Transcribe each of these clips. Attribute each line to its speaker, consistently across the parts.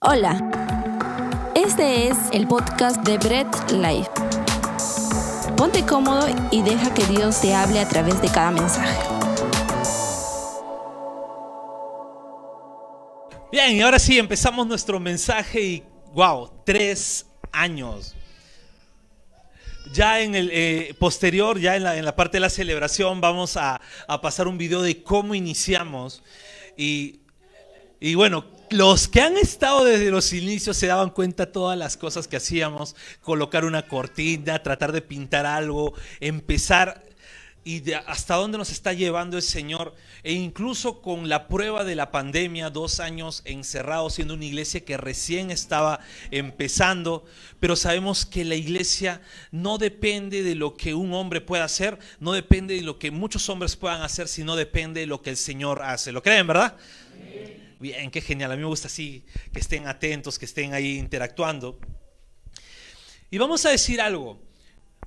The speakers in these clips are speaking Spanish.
Speaker 1: Hola, este es el podcast de Bread Life. Ponte cómodo y deja que Dios te hable a través de cada mensaje.
Speaker 2: Bien, y ahora sí empezamos nuestro mensaje y wow, tres años. Ya en el eh, posterior, ya en la, en la, parte de la celebración, vamos a, a, pasar un video de cómo iniciamos. Y, y bueno, los que han estado desde los inicios se daban cuenta de todas las cosas que hacíamos, colocar una cortina, tratar de pintar algo, empezar y hasta dónde nos está llevando el Señor. E incluso con la prueba de la pandemia, dos años encerrados siendo una iglesia que recién estaba empezando, pero sabemos que la iglesia no depende de lo que un hombre pueda hacer, no depende de lo que muchos hombres puedan hacer, sino depende de lo que el Señor hace. ¿Lo creen, verdad? Bien, qué genial. A mí me gusta así que estén atentos, que estén ahí interactuando. Y vamos a decir algo.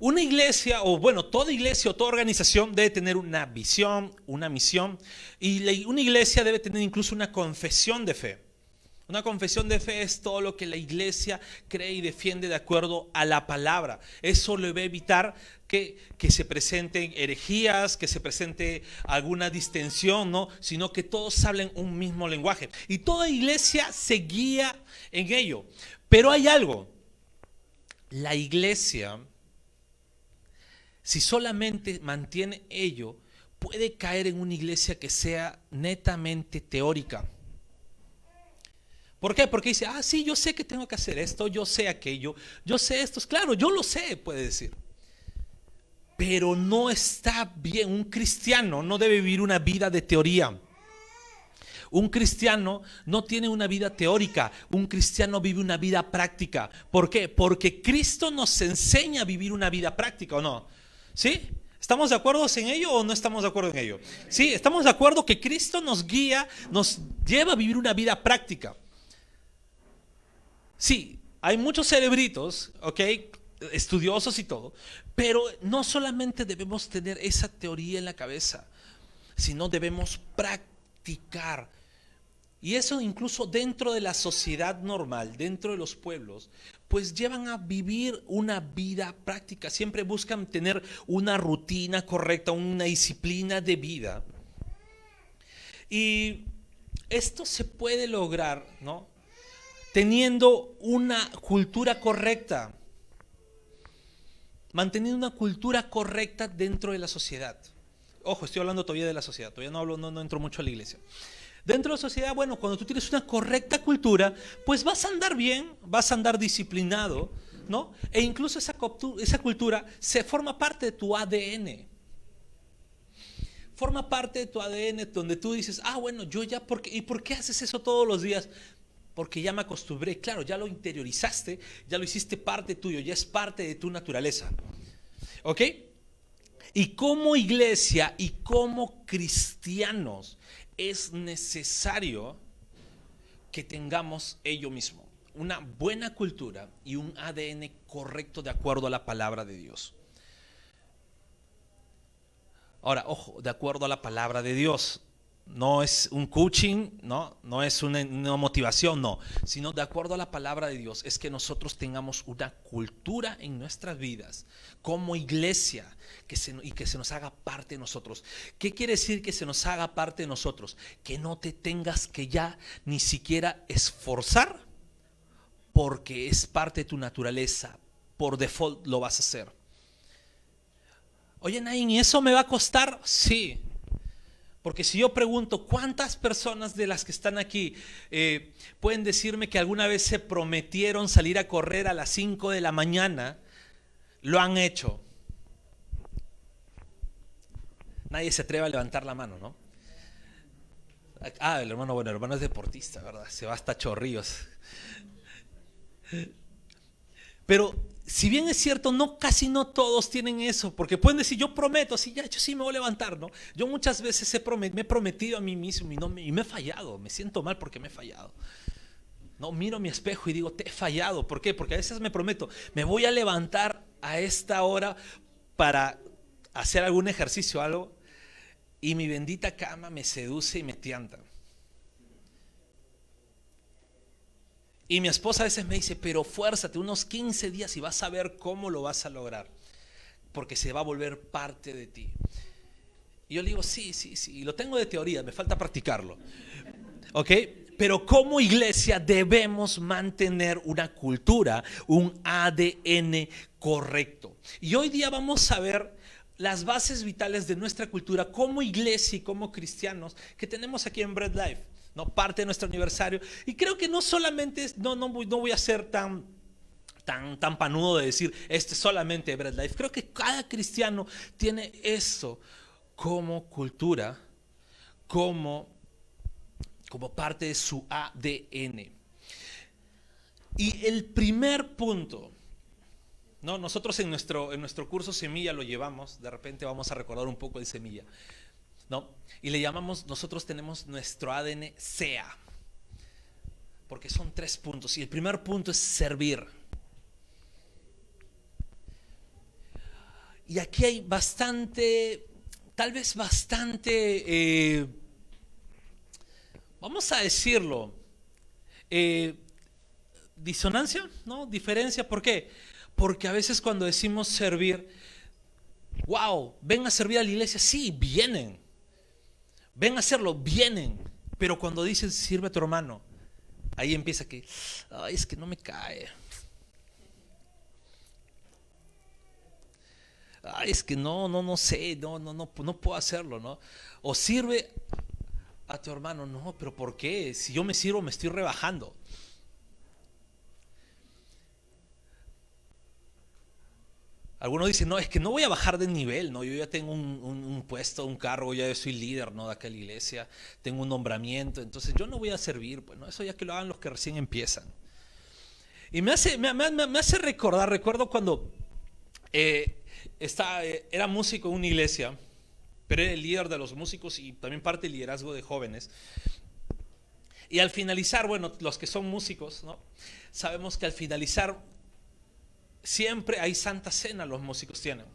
Speaker 2: Una iglesia, o bueno, toda iglesia o toda organización debe tener una visión, una misión, y una iglesia debe tener incluso una confesión de fe. Una confesión de fe es todo lo que la iglesia cree y defiende de acuerdo a la palabra. Eso le va a evitar que, se presenten herejías, que se presente alguna distensión, ¿no? Sino que todos hablen un mismo lenguaje. Y toda iglesia se guía en ello. Pero hay algo. La iglesia si solamente mantiene ello, puede caer en una iglesia que sea netamente teórica. ¿Por qué? Porque dice, ah, sí, yo sé que tengo que hacer esto, yo sé aquello, yo sé esto. Claro, yo lo sé, puede decir. Pero no está bien. Un cristiano no debe vivir una vida de teoría. Un cristiano no tiene una vida teórica, un cristiano vive una vida práctica. ¿Por qué? Porque Cristo nos enseña a vivir una vida práctica, ¿o no? ¿Sí? ¿Estamos de acuerdo en ello o no estamos de acuerdo en ello? Sí, estamos de acuerdo que Cristo nos guía, nos lleva a vivir una vida práctica. Sí, hay muchos cerebritos, ¿ok? Estudiosos y todo, pero no solamente debemos tener esa teoría en la cabeza, sino debemos practicar y eso incluso dentro de la sociedad normal, dentro de los pueblos, pues llevan a vivir una vida práctica. Siempre buscan tener una rutina correcta, una disciplina de vida. Y esto se puede lograr, ¿no? Teniendo una cultura correcta, manteniendo una cultura correcta dentro de la sociedad. Ojo, estoy hablando todavía de la sociedad, todavía no hablo, no, entro mucho a la iglesia. Dentro de la sociedad, bueno, cuando tú tienes una correcta cultura, pues vas a andar bien, vas a andar disciplinado, ¿no? E incluso esa, esa cultura se forma parte de tu ADN. Forma parte de tu ADN donde tú dices, ah, bueno, yo ya, ¿por qué, ¿y por qué haces eso todos los días? Porque ya me acostumbré, claro, ya lo interiorizaste, ya lo hiciste parte tuyo, ya es parte de tu naturaleza. ¿Ok? Y como iglesia y como cristianos, es necesario que tengamos ello mismo, una buena cultura y un ADN correcto de acuerdo a la palabra de Dios. Ahora, ojo, de acuerdo a la palabra de Dios no es un coaching, no, no es una, motivación, no, sino de acuerdo a la palabra de Dios, es que nosotros tengamos una cultura en nuestras vidas como iglesia que se, y que se nos haga parte de nosotros. ¿Qué quiere decir que se nos haga parte de nosotros? Que no te tengas que ya ni siquiera esforzar porque es parte de tu naturaleza, por default lo vas a hacer. Oye, Nain, ¿y eso me va a costar? Sí, porque si yo pregunto, ¿cuántas personas de las que están aquí eh, pueden decirme que alguna vez se prometieron salir a correr a las 5 de la mañana? Lo han hecho. Nadie se atreve a levantar la mano, ¿no? Ah, el hermano, bueno, el hermano es deportista, ¿verdad? Se va hasta chorrillos. Pero si bien es cierto, no casi no todos tienen eso, porque pueden decir, yo prometo, sí, ya, yo sí me voy a levantar, ¿no? Yo muchas veces he me he prometido a mí mismo y, no me, he fallado, me siento mal porque me he fallado. No, miro mi espejo y digo, te he fallado. ¿Por qué? Porque a veces me prometo, me voy a levantar a esta hora para hacer algún ejercicio o algo, y mi bendita cama me seduce y me tianta. Y mi esposa a veces me dice, pero fuérzate unos 15 días y vas a ver cómo lo vas a lograr, porque se va a volver parte de ti. Y yo le digo, sí, sí, sí, lo tengo de teoría, me falta practicarlo. ¿Ok? Pero como iglesia debemos mantener una cultura, un ADN correcto. Y hoy día vamos a ver las bases vitales de nuestra cultura como iglesia y como cristianos que tenemos aquí en Bread Life, ¿no? Parte de nuestro aniversario. Y creo que no solamente, no, no, voy, no voy a ser tan, tan, tan panudo de decir, este solamente Bread Life. Creo que cada cristiano tiene eso como cultura, como, como parte de su ADN. Y el primer punto no, nosotros en nuestro, en nuestro curso Semilla lo llevamos, de repente vamos a recordar un poco de Semilla, ¿no? Y le llamamos, nosotros tenemos nuestro ADN SEA, porque son tres puntos. Y el primer punto es servir. Y aquí hay bastante, tal vez bastante, eh, vamos a decirlo, eh, disonancia, ¿no? Diferencia, ¿por qué? Porque a veces cuando decimos servir, wow, ven a servir a la iglesia, sí, vienen. Ven a hacerlo, vienen. Pero cuando dices sirve a tu hermano, ahí empieza que, ay, es que no me cae. Ay, es que no, no, no sé, no, no, no, no puedo hacerlo, ¿no? O sirve a tu hermano, no, pero ¿por qué? Si yo me sirvo, me estoy rebajando. Algunos dicen, no, es que no voy a bajar de nivel, ¿no? Yo ya tengo un, puesto, un cargo, ya soy líder, ¿no? De aquella iglesia, tengo un nombramiento, entonces yo no voy a servir, pues, ¿no? Eso ya que lo hagan los que recién empiezan. Y me hace, me, hace recordar, recuerdo cuando eh, eh, era músico en una iglesia, pero era el líder de los músicos y también parte del liderazgo de jóvenes. Y al finalizar, bueno, los que son músicos, ¿no? Sabemos que al finalizar siempre hay santa cena, los músicos tienen.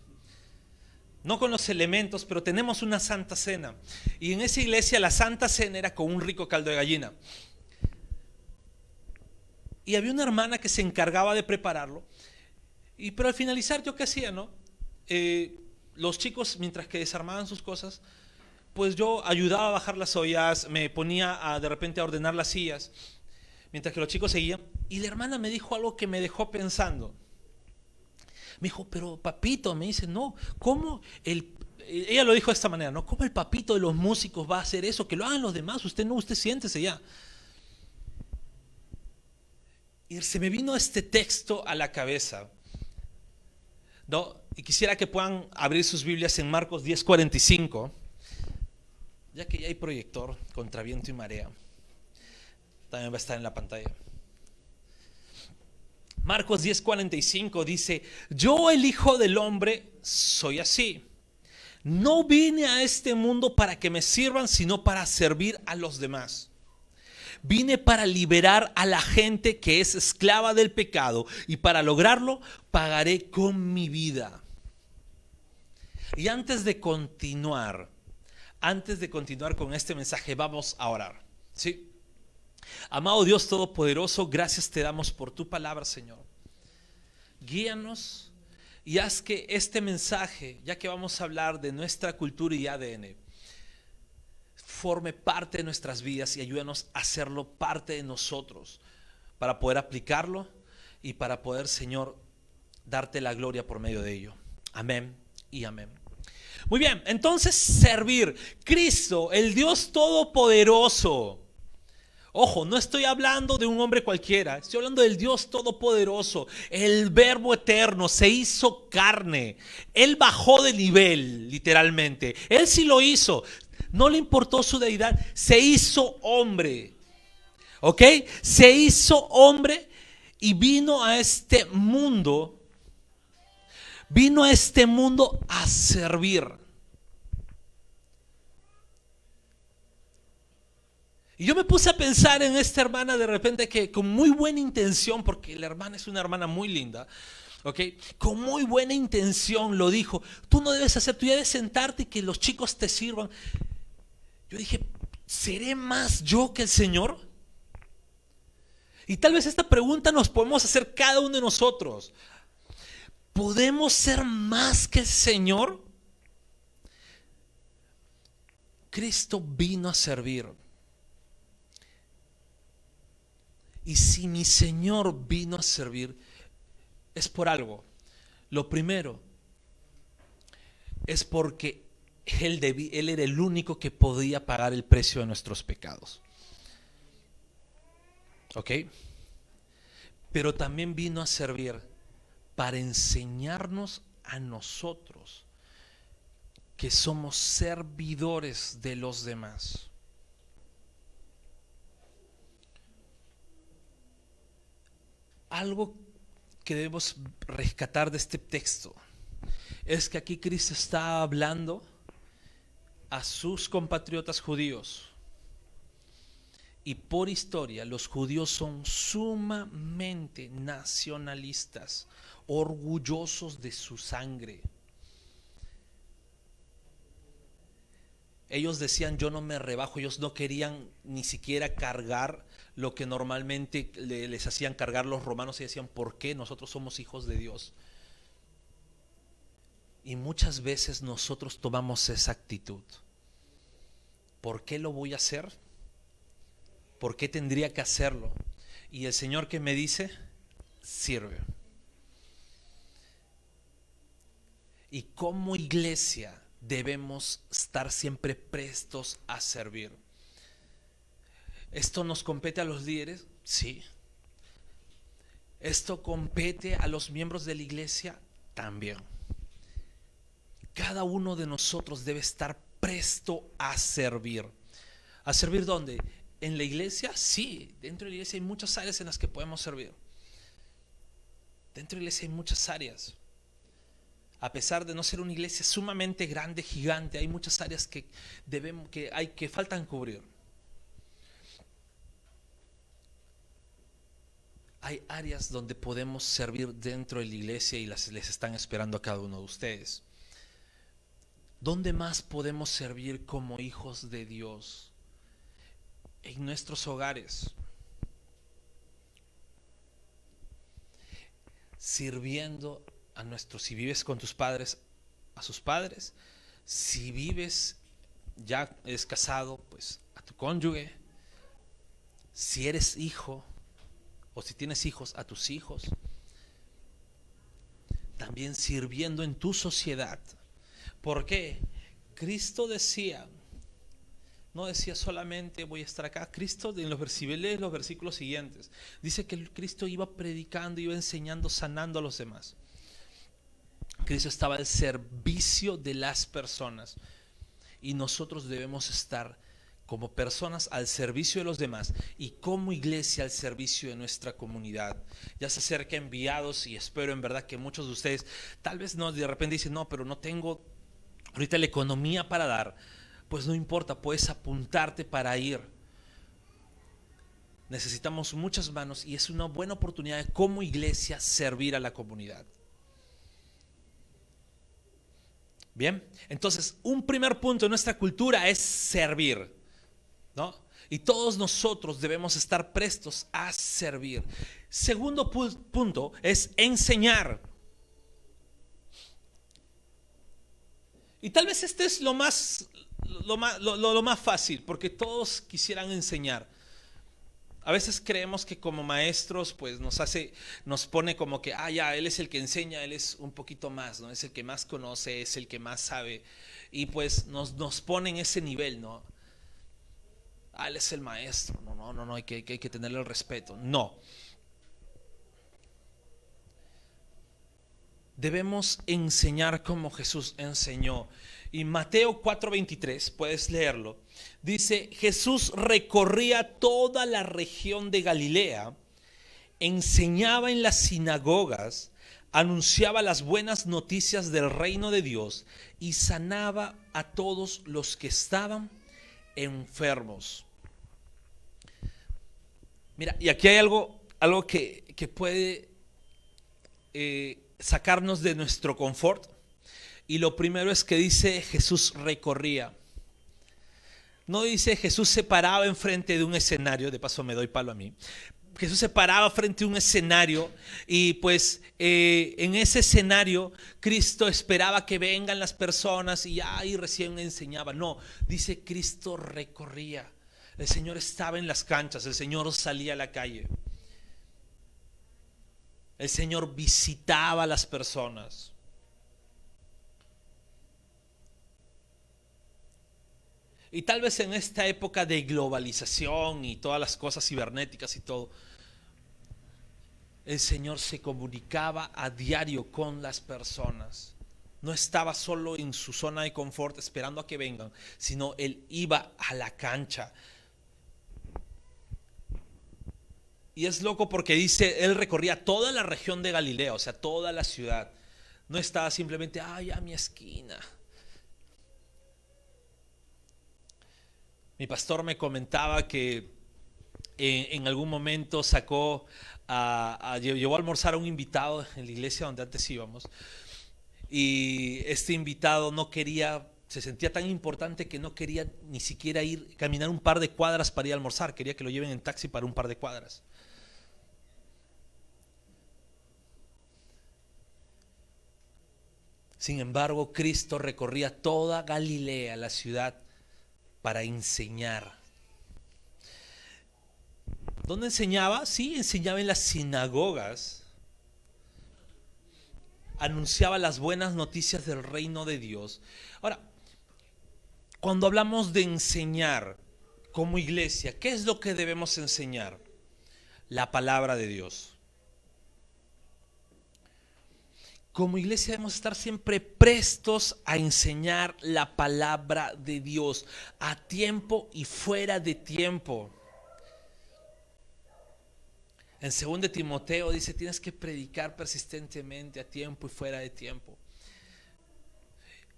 Speaker 2: No con los elementos, pero tenemos una santa cena. Y en esa iglesia la santa cena era con un rico caldo de gallina. Y había una hermana que se encargaba de prepararlo. Y pero al finalizar, ¿yo qué hacía, no? Eh, los chicos, mientras que desarmaban sus cosas, pues yo ayudaba a bajar las ollas, me ponía de repente a ordenar las sillas, mientras que los chicos seguían. Y la hermana me dijo algo que me dejó pensando. Me dijo, pero papito, me dice, no, ¿cómo el... Ella lo dijo de esta manera, ¿no? ¿Cómo el papito de los músicos va a hacer eso? Que lo hagan los demás, usted no, usted siéntese ya. Y se me vino este texto a la cabeza. ¿no? Y quisiera que puedan abrir sus Biblias en Marcos 10:45, ya que ya hay proyector contra viento y marea. También va a estar en la pantalla. Marcos 10:45 dice, yo el Hijo del Hombre soy así. No vine a este mundo para que me sirvan, sino para servir a los demás. Vine para liberar a la gente que es esclava del pecado y para lograrlo pagaré con mi vida. Y antes de continuar, antes de continuar con este mensaje, vamos a orar. ¿Sí? Amado Dios Todopoderoso, gracias te damos por tu palabra, Señor. Guíanos y haz que este mensaje, ya que vamos a hablar de nuestra cultura y ADN, forme parte de nuestras vidas y ayúdanos a hacerlo parte de nosotros para poder aplicarlo y para poder, Señor, darte la gloria por medio de ello. Amén y amén. Muy bien, entonces servir. Cristo, el Dios Todopoderoso Ojo, no estoy hablando de un hombre cualquiera, estoy hablando del Dios Todopoderoso, el Verbo Eterno, se hizo carne, Él bajó de nivel, literalmente, Él sí lo hizo, no le importó su deidad, se hizo hombre, ¿ok? Se hizo hombre y vino a este mundo, vino a este mundo a servir. Y yo me puse a pensar en esta hermana de repente que con muy buena intención, porque la hermana es una hermana muy linda, ¿ok? Con muy buena intención lo dijo, tú no debes hacer, tú debes sentarte y que los chicos te sirvan. Yo dije, ¿seré más yo que el Señor? Y tal vez esta pregunta nos podemos hacer cada uno de nosotros. ¿Podemos ser más que el Señor? Cristo vino a servir. Y si mi Señor vino a servir, es por algo. Lo primero es porque él, él era el único que podía pagar el precio de nuestros pecados. ¿Ok? Pero también vino a servir para enseñarnos a nosotros que somos servidores de los demás. Algo que debemos rescatar de este texto es que aquí Cristo está hablando a sus compatriotas judíos. Y por historia, los judíos son sumamente nacionalistas, orgullosos de su sangre. Ellos decían, yo no me rebajo, ellos no querían ni siquiera cargar lo que normalmente les hacían cargar los romanos y decían, ¿por qué nosotros somos hijos de Dios? Y muchas veces nosotros tomamos esa actitud. ¿Por qué lo voy a hacer? ¿Por qué tendría que hacerlo? Y el Señor que me dice, sirve. Y como iglesia debemos estar siempre prestos a servir. ¿Esto nos compete a los líderes? Sí. ¿Esto compete a los miembros de la iglesia? También. Cada uno de nosotros debe estar presto a servir. ¿A servir dónde? ¿En la iglesia? Sí, dentro de la iglesia hay muchas áreas en las que podemos servir. Dentro de la iglesia hay muchas áreas a pesar de no ser una iglesia sumamente grande, gigante, hay muchas áreas que debemos, que hay que faltan cubrir. Hay áreas donde podemos servir dentro de la iglesia y las les están esperando a cada uno de ustedes. ¿Dónde más podemos servir como hijos de Dios? En nuestros hogares. Sirviendo a nuestros, si vives con tus padres, a sus padres, si vives, ya es casado, pues a tu cónyuge, si eres hijo o si tienes hijos, a tus hijos, también sirviendo en tu sociedad. ¿Por qué? Cristo decía, no decía solamente voy a estar acá. Cristo en los versículos, los versículos siguientes, dice que Cristo iba predicando, iba enseñando, sanando a los demás. Cristo estaba al servicio de las personas. Y nosotros debemos estar como personas al servicio de los demás y como iglesia al servicio de nuestra comunidad. Ya se acerca enviados y espero en verdad que muchos de ustedes tal vez no de repente dicen, "No, pero no tengo ahorita la economía para dar." Pues no importa, puedes apuntarte para ir. Necesitamos muchas manos y es una buena oportunidad de como iglesia servir a la comunidad. Bien, entonces un primer punto en nuestra cultura es servir, Y todos nosotros debemos estar prestos a servir. Segundo punto es enseñar. Y tal vez este es lo más, lo más, lo más fácil, porque todos quisieran enseñar. A veces creemos que como maestros, pues nos hace, nos pone como que, ah, ya, él es el que enseña, él es un poquito más, ¿no? Es el que más conoce, es el que más sabe. Y pues nos, nos pone en ese nivel, ¿no? Ah, él es el maestro. No, no, no, no, hay que, hay que tenerle el respeto. No. Debemos enseñar como Jesús enseñó. Y Mateo 4:23, puedes leerlo, dice, Jesús recorría toda la región de Galilea, enseñaba en las sinagogas, anunciaba las buenas noticias del reino de Dios y sanaba a todos los que estaban enfermos. Mira, y aquí hay algo, algo que, puede eh, sacarnos de nuestro confort y lo primero es que dice Jesús recorría. No dice Jesús se paraba enfrente de un escenario, de paso me doy palo a mí. Jesús se paraba frente a un escenario y pues eh, en ese escenario Cristo esperaba que vengan las personas y ahí recién enseñaba. No, dice Cristo recorría. El Señor estaba en las canchas, el Señor salía a la calle. El Señor visitaba a las personas. Y tal vez en esta época de globalización y todas las cosas cibernéticas y todo, el Señor se comunicaba a diario con las personas. No estaba solo en su zona de confort esperando a que vengan, sino Él iba a la cancha. Y es loco porque dice, Él recorría toda la región de Galilea, o sea, toda la ciudad. No estaba simplemente, ay, a mi esquina. Mi pastor me comentaba que en, algún momento sacó, a, llevó a almorzar a un invitado en la iglesia donde antes íbamos. Y este invitado no quería, se sentía tan importante que no quería ni siquiera ir, caminar un par de cuadras para ir a almorzar. Quería que lo lleven en taxi para un par de cuadras. Sin embargo, Cristo recorría toda Galilea, la ciudad para enseñar. ¿Dónde enseñaba? Sí, enseñaba en las sinagogas. Anunciaba las buenas noticias del reino de Dios. Ahora, cuando hablamos de enseñar como iglesia, ¿qué es lo que debemos enseñar? La palabra de Dios. Como iglesia debemos estar siempre prestos a enseñar la palabra de Dios a tiempo y fuera de tiempo. En 2 Timoteo dice, tienes que predicar persistentemente a tiempo y fuera de tiempo.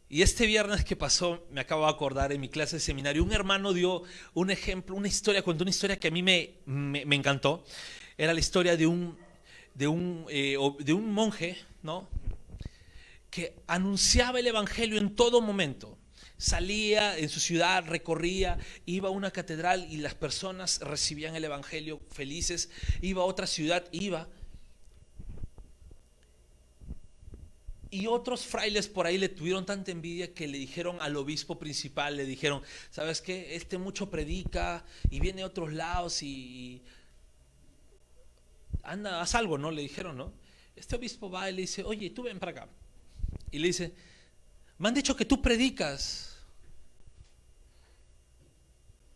Speaker 2: Y este viernes que pasó, me acabo de acordar en mi clase de seminario, un hermano dio un ejemplo, una historia, contó una historia que a mí me, me, encantó. Era la historia de un, de un, eh, de un monje, ¿no? Que anunciaba el Evangelio en todo momento. Salía en su ciudad, recorría, iba a una catedral y las personas recibían el Evangelio felices, iba a otra ciudad, iba. Y otros frailes por ahí le tuvieron tanta envidia que le dijeron al obispo principal, le dijeron, ¿sabes qué? Este mucho predica y viene a otros lados y... Anda, haz algo, ¿no? Le dijeron, ¿no? Este obispo va y le dice, oye, tú ven para acá y le dice, me han dicho que tú predicas.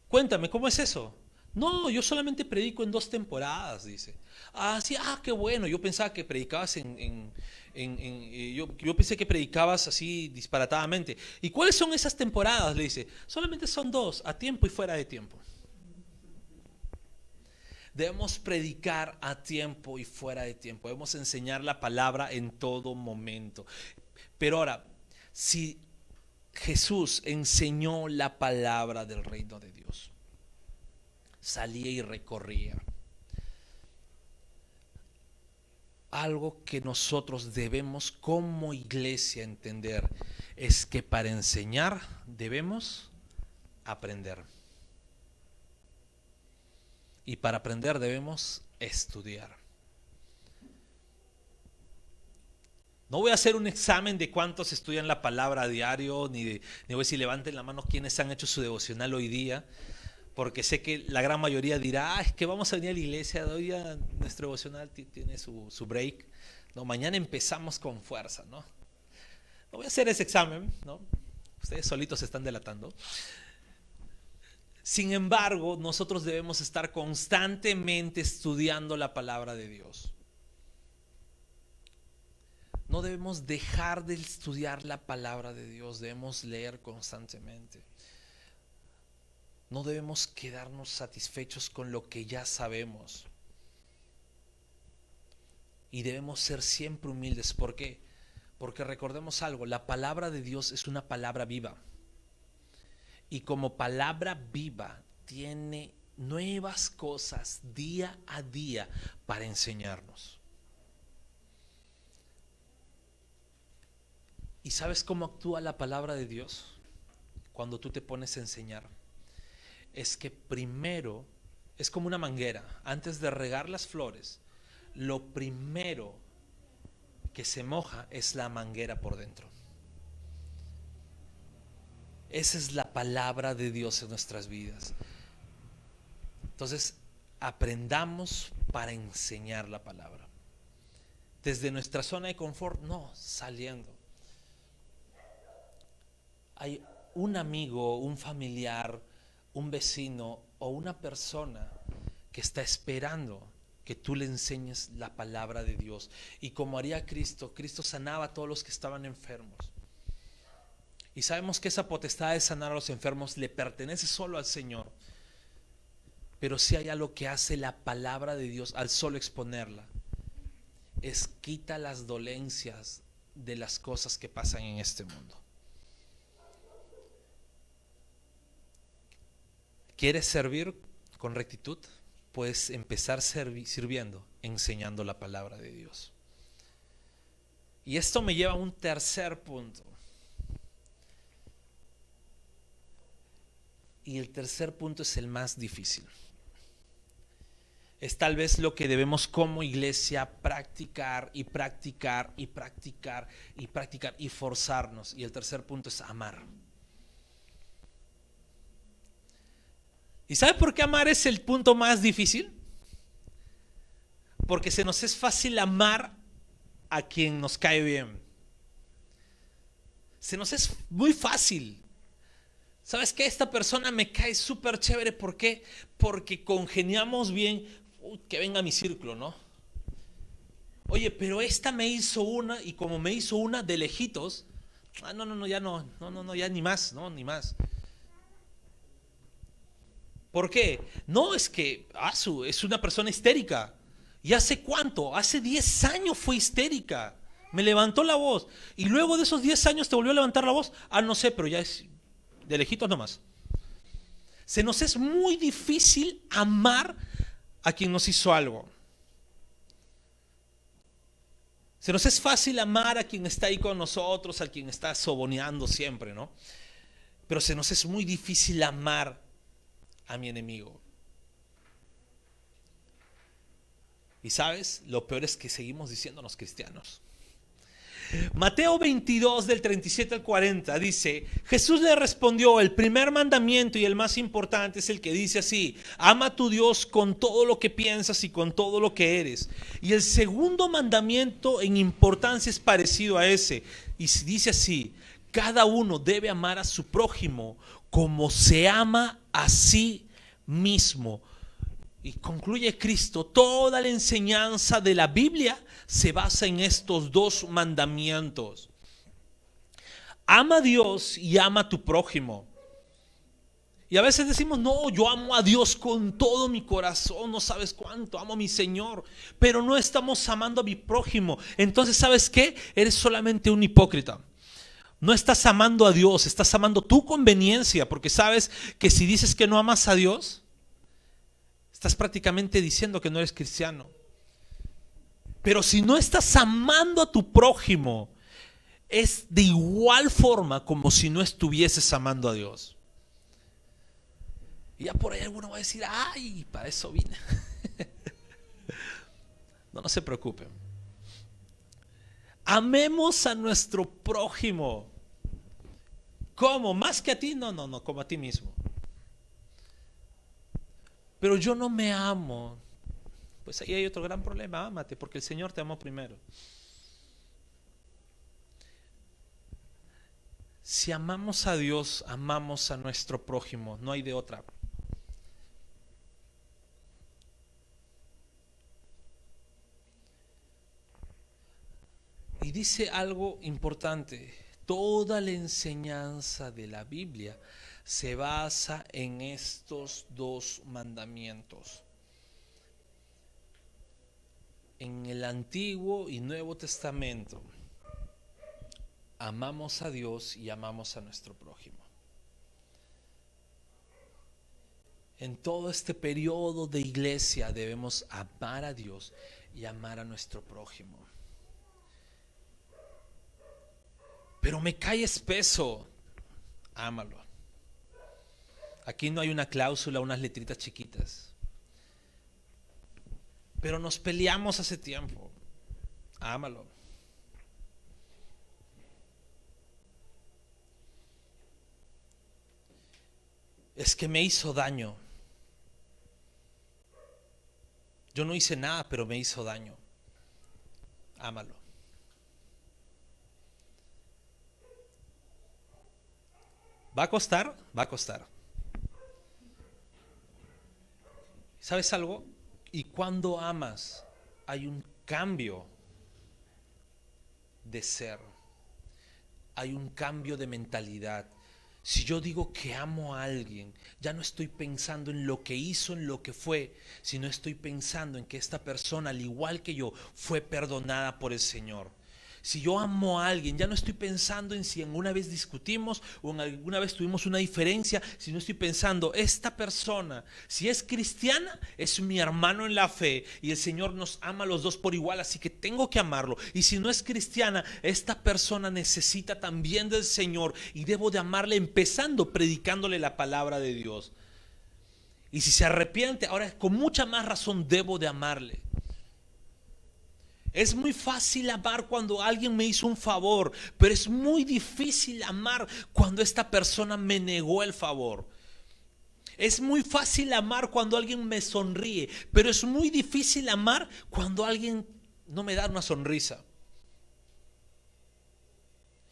Speaker 2: Cuéntame, ¿cómo es eso? No, yo solamente predico en dos temporadas, dice. Ah, sí, ah, qué bueno. Yo pensaba que predicabas en... en, eh, yo, yo, pensé que predicabas así disparatadamente. ¿Y cuáles son esas temporadas? Le dice. Solamente son dos, a tiempo y fuera de tiempo. Debemos predicar a tiempo y fuera de tiempo. Debemos enseñar la palabra en todo momento. Pero ahora, si Jesús enseñó la palabra del reino de Dios, salía y recorría. Algo que nosotros debemos como iglesia entender es que para enseñar debemos aprender. Y para aprender debemos estudiar. No voy a hacer un examen de cuántos estudian la palabra a diario, ni, de, ni voy a decir levanten la mano quienes han hecho su devocional hoy día, porque sé que la gran mayoría dirá, ah, es que vamos a venir a la iglesia, hoy día nuestro devocional tiene su, su break, no, mañana empezamos con fuerza, ¿no? No voy a hacer ese examen, ¿no? Ustedes solitos se están delatando. Sin embargo, nosotros debemos estar constantemente estudiando la palabra de Dios. No debemos dejar de estudiar la palabra de Dios, debemos leer constantemente. No debemos quedarnos satisfechos con lo que ya sabemos. Y debemos ser siempre humildes. ¿Por qué? Porque recordemos algo, la palabra de Dios es una palabra viva. Y como palabra viva tiene nuevas cosas día a día para enseñarnos. ¿Y sabes cómo actúa la palabra de Dios cuando tú te pones a enseñar? Es que primero es como una manguera. Antes de regar las flores, lo primero que se moja es la manguera por dentro. Esa es la palabra de Dios en nuestras vidas. Entonces, aprendamos para enseñar la palabra. Desde nuestra zona de confort, no, saliendo. Hay un amigo, un familiar, un vecino o una persona que está esperando que tú le enseñes la palabra de Dios. Y como haría Cristo, Cristo sanaba a todos los que estaban enfermos. Y sabemos que esa potestad de sanar a los enfermos le pertenece solo al Señor. Pero si hay algo que hace la palabra de Dios al solo exponerla, es quita las dolencias de las cosas que pasan en este mundo. ¿Quieres servir con rectitud? Puedes empezar sirviendo, enseñando la palabra de Dios. Y esto me lleva a un tercer punto. Y el tercer punto es el más difícil. Es tal vez lo que debemos como iglesia practicar y practicar y practicar y practicar y forzarnos. Y el tercer punto es amar. ¿Y sabe por qué amar es el punto más difícil? Porque se nos es fácil amar a quien nos cae bien. Se nos es muy fácil. ¿Sabes qué? Esta persona me cae súper chévere. ¿Por qué? Porque congeniamos bien. que venga mi círculo, ¿no? Oye, pero esta me hizo una y como me hizo una de lejitos, ah, no, no, no, ya no, no, no, no, ya ni más, no, ni más. ¿Por qué? No, es que Asu es una persona histérica. ¿Y hace cuánto? Hace 10 años fue histérica. Me levantó la voz. Y luego de esos 10 años te volvió a levantar la voz. Ah, no sé, pero ya es de lejitos nomás. Se nos es muy difícil amar a quien nos hizo algo. Se nos es fácil amar a quien está ahí con nosotros, a quien está soboneando siempre, ¿no? Pero se nos es muy difícil amar a mi enemigo. Y sabes, lo peor es que seguimos diciéndonos cristianos. Mateo 22 del 37 al 40 dice, Jesús le respondió, el primer mandamiento y el más importante es el que dice así, ama a tu Dios con todo lo que piensas y con todo lo que eres. Y el segundo mandamiento en importancia es parecido a ese, y dice así, cada uno debe amar a su prójimo como se ama a sí mismo. Y concluye Cristo, toda la enseñanza de la Biblia se basa en estos dos mandamientos. Ama a Dios y ama a tu prójimo. Y a veces decimos, no, yo amo a Dios con todo mi corazón, no sabes cuánto, amo a mi Señor, pero no estamos amando a mi prójimo. Entonces, ¿sabes qué? Eres solamente un hipócrita. No estás amando a Dios, estás amando tu conveniencia, porque sabes que si dices que no amas a Dios, estás prácticamente diciendo que no eres cristiano. Pero si no estás amando a tu prójimo, es de igual forma como si no estuvieses amando a Dios. Y ya por ahí alguno va a decir, ay, para eso vine. no, no se preocupen. Amemos a nuestro prójimo. ¿Cómo? ¿Más que a ti? No, no, no, como a ti mismo. Pero yo no me amo. Pues ahí hay otro gran problema, ámate, porque el Señor te amó primero. Si amamos a Dios, amamos a nuestro prójimo, no hay de otra. Y dice algo importante, toda la enseñanza de la Biblia se basa en estos dos mandamientos. En el Antiguo y Nuevo Testamento amamos a Dios y amamos a nuestro prójimo. En todo este periodo de iglesia debemos amar a Dios y amar a nuestro prójimo. Pero me cae espeso. Ámalo. Aquí no hay una cláusula, unas letritas chiquitas. pero nos peleamos hace tiempo. Ámalo. Es que me hizo daño. Yo no hice nada, pero me hizo daño. Ámalo. ¿Va a costar? Va a costar. ¿Sabes algo? Y cuando amas, hay un cambio de ser. Hay un cambio de mentalidad. Si yo digo que amo a alguien, ya no estoy pensando en lo que hizo, en lo que fue, sino estoy pensando en que esta persona, al igual que yo, fue perdonada por el Señor. Si yo amo a alguien, ya no estoy pensando en si alguna vez discutimos o en alguna vez tuvimos una diferencia, sino estoy pensando, esta persona, si es cristiana, es mi hermano en la fe y el Señor nos ama los dos por igual, así que tengo que amarlo. Y si no es cristiana, esta persona necesita también del Señor y debo de amarle empezando predicándole la palabra de Dios. Y si se arrepiente, ahora con mucha más razón debo de amarle. Es muy fácil amar cuando alguien me hizo un favor, pero es muy difícil amar cuando esta persona me negó el favor. Es muy fácil amar cuando alguien me sonríe, pero es muy difícil amar cuando alguien no me da una sonrisa.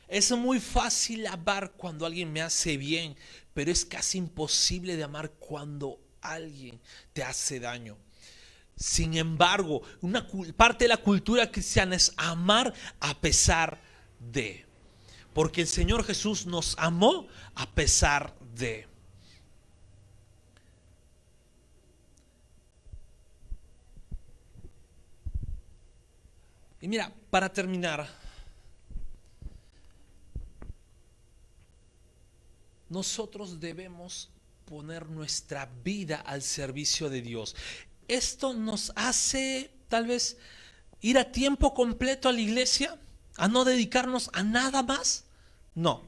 Speaker 2: Es muy fácil amar cuando alguien me hace bien, pero es casi imposible de amar cuando alguien te hace daño. Sin embargo, una parte de la cultura cristiana es amar a pesar de. Porque el Señor Jesús nos amó a pesar de. Y mira, para terminar, nosotros debemos poner nuestra vida al servicio de Dios esto nos hace tal vez ir a tiempo completo a la iglesia, a no dedicarnos a nada más. No.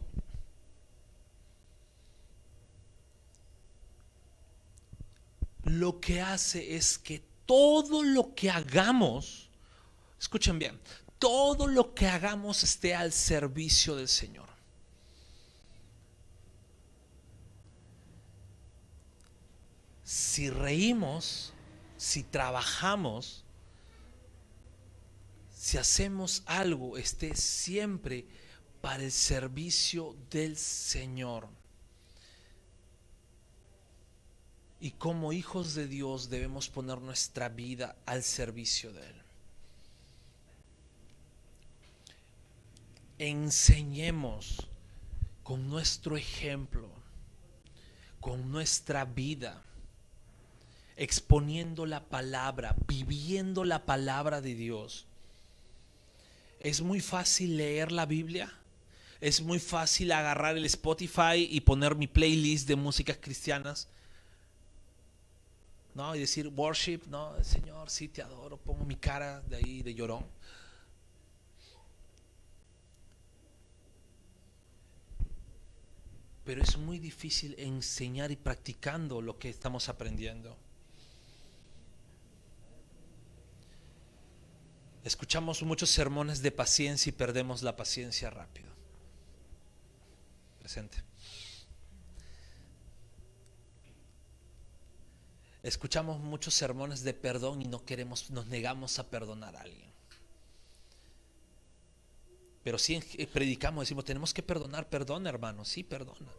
Speaker 2: Lo que hace es que todo lo que hagamos, escuchen bien, todo lo que hagamos esté al servicio del Señor. Si reímos, si trabajamos, si hacemos algo, esté siempre para el servicio del Señor. Y como hijos de Dios debemos poner nuestra vida al servicio de Él. Enseñemos con nuestro ejemplo, con nuestra vida exponiendo la palabra, viviendo la palabra de Dios. Es muy fácil leer la Biblia. Es muy fácil agarrar el Spotify y poner mi playlist de músicas cristianas. ¿No? Y decir worship, no, Señor, sí te adoro, pongo mi cara de ahí de llorón. Pero es muy difícil enseñar y practicando lo que estamos aprendiendo. Escuchamos muchos sermones de paciencia y perdemos la paciencia rápido. Presente. Escuchamos muchos sermones de perdón y no queremos, nos negamos a perdonar a alguien. Pero si eh, predicamos, decimos, tenemos que perdonar, perdona hermano, sí perdona,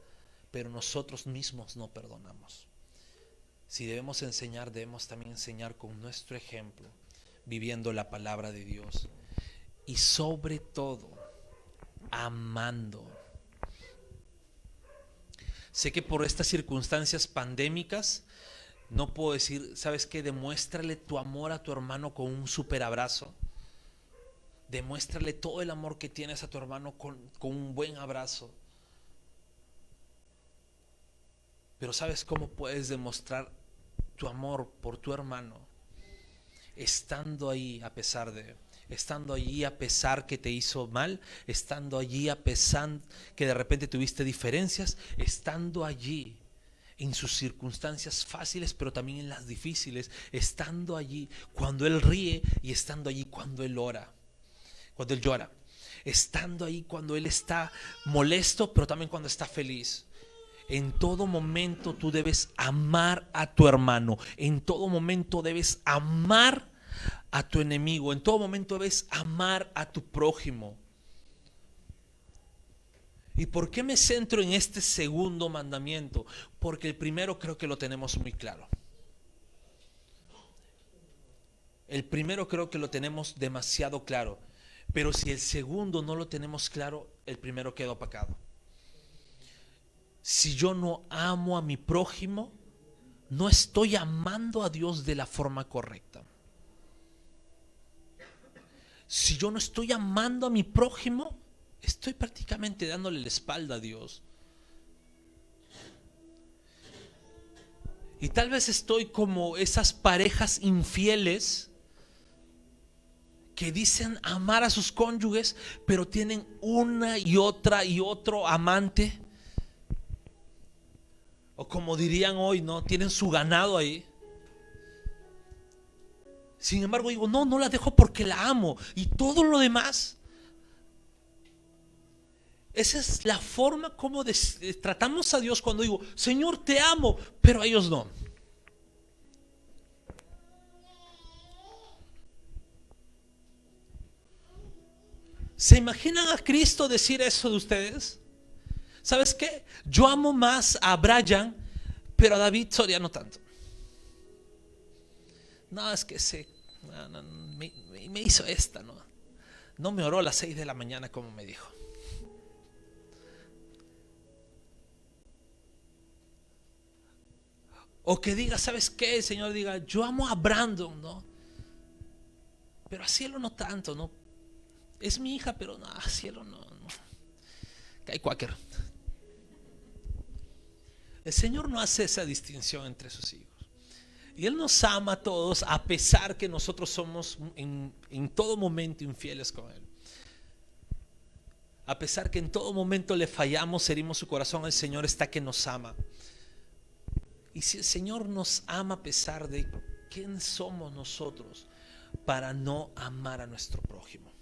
Speaker 2: pero nosotros mismos no perdonamos. Si debemos enseñar, debemos también enseñar con nuestro ejemplo viviendo la palabra de Dios. Y sobre todo, amando. Sé que por estas circunstancias pandémicas, no puedo decir, ¿sabes qué? Demuéstrale tu amor a tu hermano con un super abrazo. Demuéstrale todo el amor que tienes a tu hermano con, con un buen abrazo. Pero ¿sabes cómo puedes demostrar tu amor por tu hermano? Estando ahí a pesar de, estando allí a pesar que te hizo mal, estando allí a pesar que de repente tuviste diferencias, estando allí, en sus circunstancias fáciles, pero también en las difíciles, estando allí cuando Él ríe y estando allí cuando Él ora, cuando Él llora, estando ahí cuando Él está molesto, pero también cuando está feliz. En todo momento tú debes amar a tu hermano, en todo momento debes amar a tu enemigo, en todo momento debes amar a tu prójimo. ¿Y por qué me centro en este segundo mandamiento? Porque el primero creo que lo tenemos muy claro. El primero creo que lo tenemos demasiado claro. Pero si el segundo no lo tenemos claro, el primero queda opacado. Si yo no amo a mi prójimo, no estoy amando a Dios de la forma correcta. Si yo no estoy amando a mi prójimo, estoy prácticamente dándole la espalda a Dios. Y tal vez estoy como esas parejas infieles que dicen amar a sus cónyuges, pero tienen una y otra y otro amante. O como dirían hoy, ¿no? Tienen su ganado ahí. Sin embargo, digo, no, no la dejo porque la amo. Y todo lo demás esa es la forma como tratamos a Dios cuando digo, Señor, te amo, pero a ellos no. ¿Se imaginan a Cristo decir eso de ustedes? ¿Sabes qué? Yo amo más a Brian, pero a David Soria no tanto. No, es que se, me, me, hizo esta, ¿no? No me oró a las 6 de la mañana como me dijo. O que diga, ¿sabes qué? El Señor diga, yo amo a Brandon, ¿no? Pero a cielo no tanto, ¿no? Es mi hija, pero no, a cielo no. no. Cuáquer. El Señor no hace esa distinción entre sus hijos. Y Él nos ama a todos a pesar que nosotros somos en, todo momento infieles con Él. A pesar que en todo momento le fallamos, herimos su corazón, el Señor está que nos ama. Y si el Señor nos ama a pesar de quién somos nosotros para no amar a nuestro prójimo.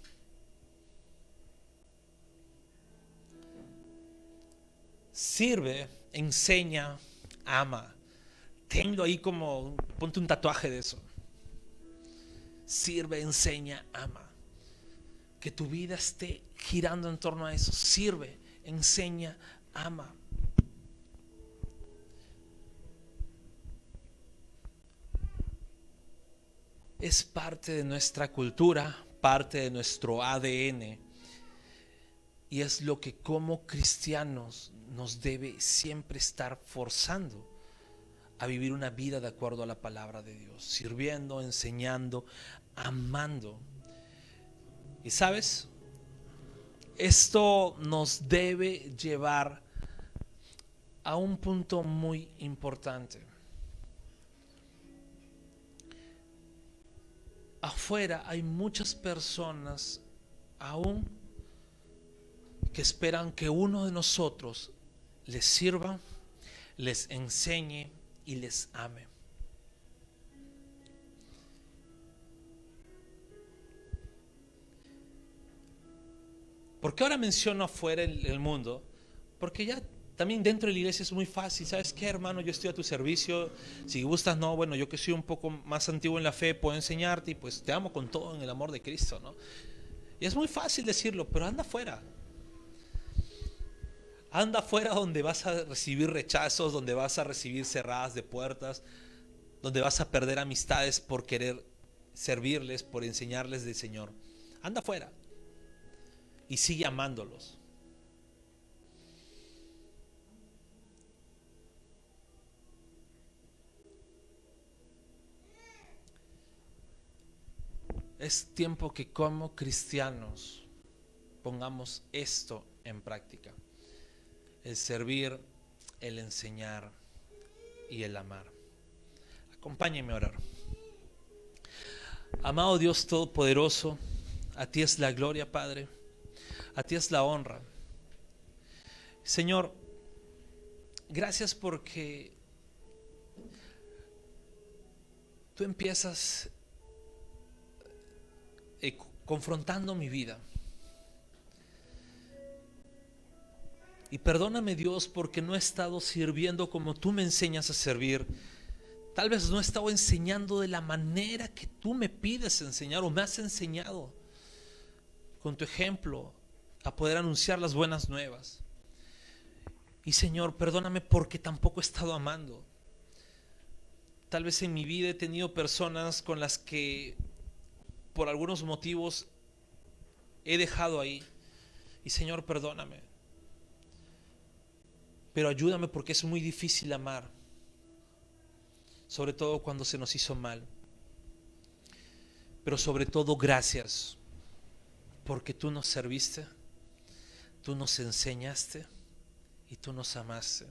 Speaker 2: Sirve, enseña, ama. Tengo ahí como, ponte un tatuaje de eso. Sirve, enseña, ama. Que tu vida esté girando en torno a eso. Sirve, enseña, ama. es parte de nuestra cultura, parte de nuestro ADN. Y es lo que como cristianos nos debe siempre estar forzando a vivir una vida de acuerdo a la palabra de Dios, sirviendo, enseñando, amando. Y sabes, esto nos debe llevar a un punto muy importante. afuera hay muchas personas aún que esperan que uno de nosotros les sirva, les enseñe y les ame. ¿Por qué ahora menciono afuera el, el mundo? Porque ya también dentro de la iglesia es muy fácil, ¿sabes qué, hermano? Yo estoy a tu servicio. Si gustas, no, bueno, yo que soy un poco más antiguo en la fe, puedo enseñarte y pues te amo con todo en el amor de Cristo, ¿no? Y es muy fácil decirlo, pero anda afuera. Anda afuera donde vas a recibir rechazos, donde vas a recibir cerradas de puertas, donde vas a perder amistades por querer servirles, por enseñarles del Señor. Anda afuera y sigue amándolos. Es tiempo que como cristianos pongamos esto en práctica el servir, el enseñar y el amar. Acompáñeme a orar. Amado Dios Todopoderoso, a ti es la gloria, Padre, a ti es la honra. Señor, gracias porque tú empiezas eh, confrontando mi vida Y perdóname Dios porque no he estado sirviendo como tú me enseñas a servir. Tal vez no he estado enseñando de la manera que tú me pides enseñar o me has enseñado con tu ejemplo a poder anunciar las buenas nuevas. Y Señor, perdóname porque tampoco he estado amando. Tal vez en mi vida he tenido personas con las que por algunos motivos he dejado ahí. Y Señor, perdóname. Pero ayúdame porque es muy difícil amar, sobre todo cuando se nos hizo mal. Pero sobre todo gracias, porque tú nos serviste, tú nos enseñaste y tú nos amaste.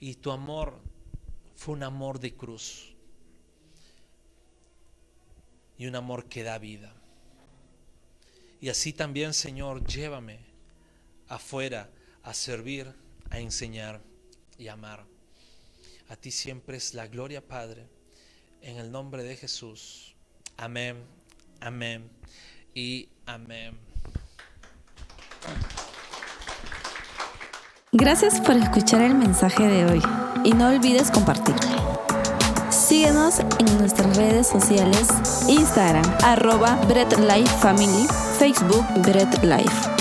Speaker 2: Y tu amor fue un amor de cruz y un amor que da vida. Y así también, Señor, llévame afuera a servir, a enseñar y amar. A ti siempre es la gloria, Padre, en el nombre de Jesús. Amén, amén y amén.
Speaker 1: Gracias por escuchar el mensaje de hoy y no olvides compartirlo. Síguenos en nuestras redes sociales, Instagram, arroba Bread Life Family, Facebook Bread Life.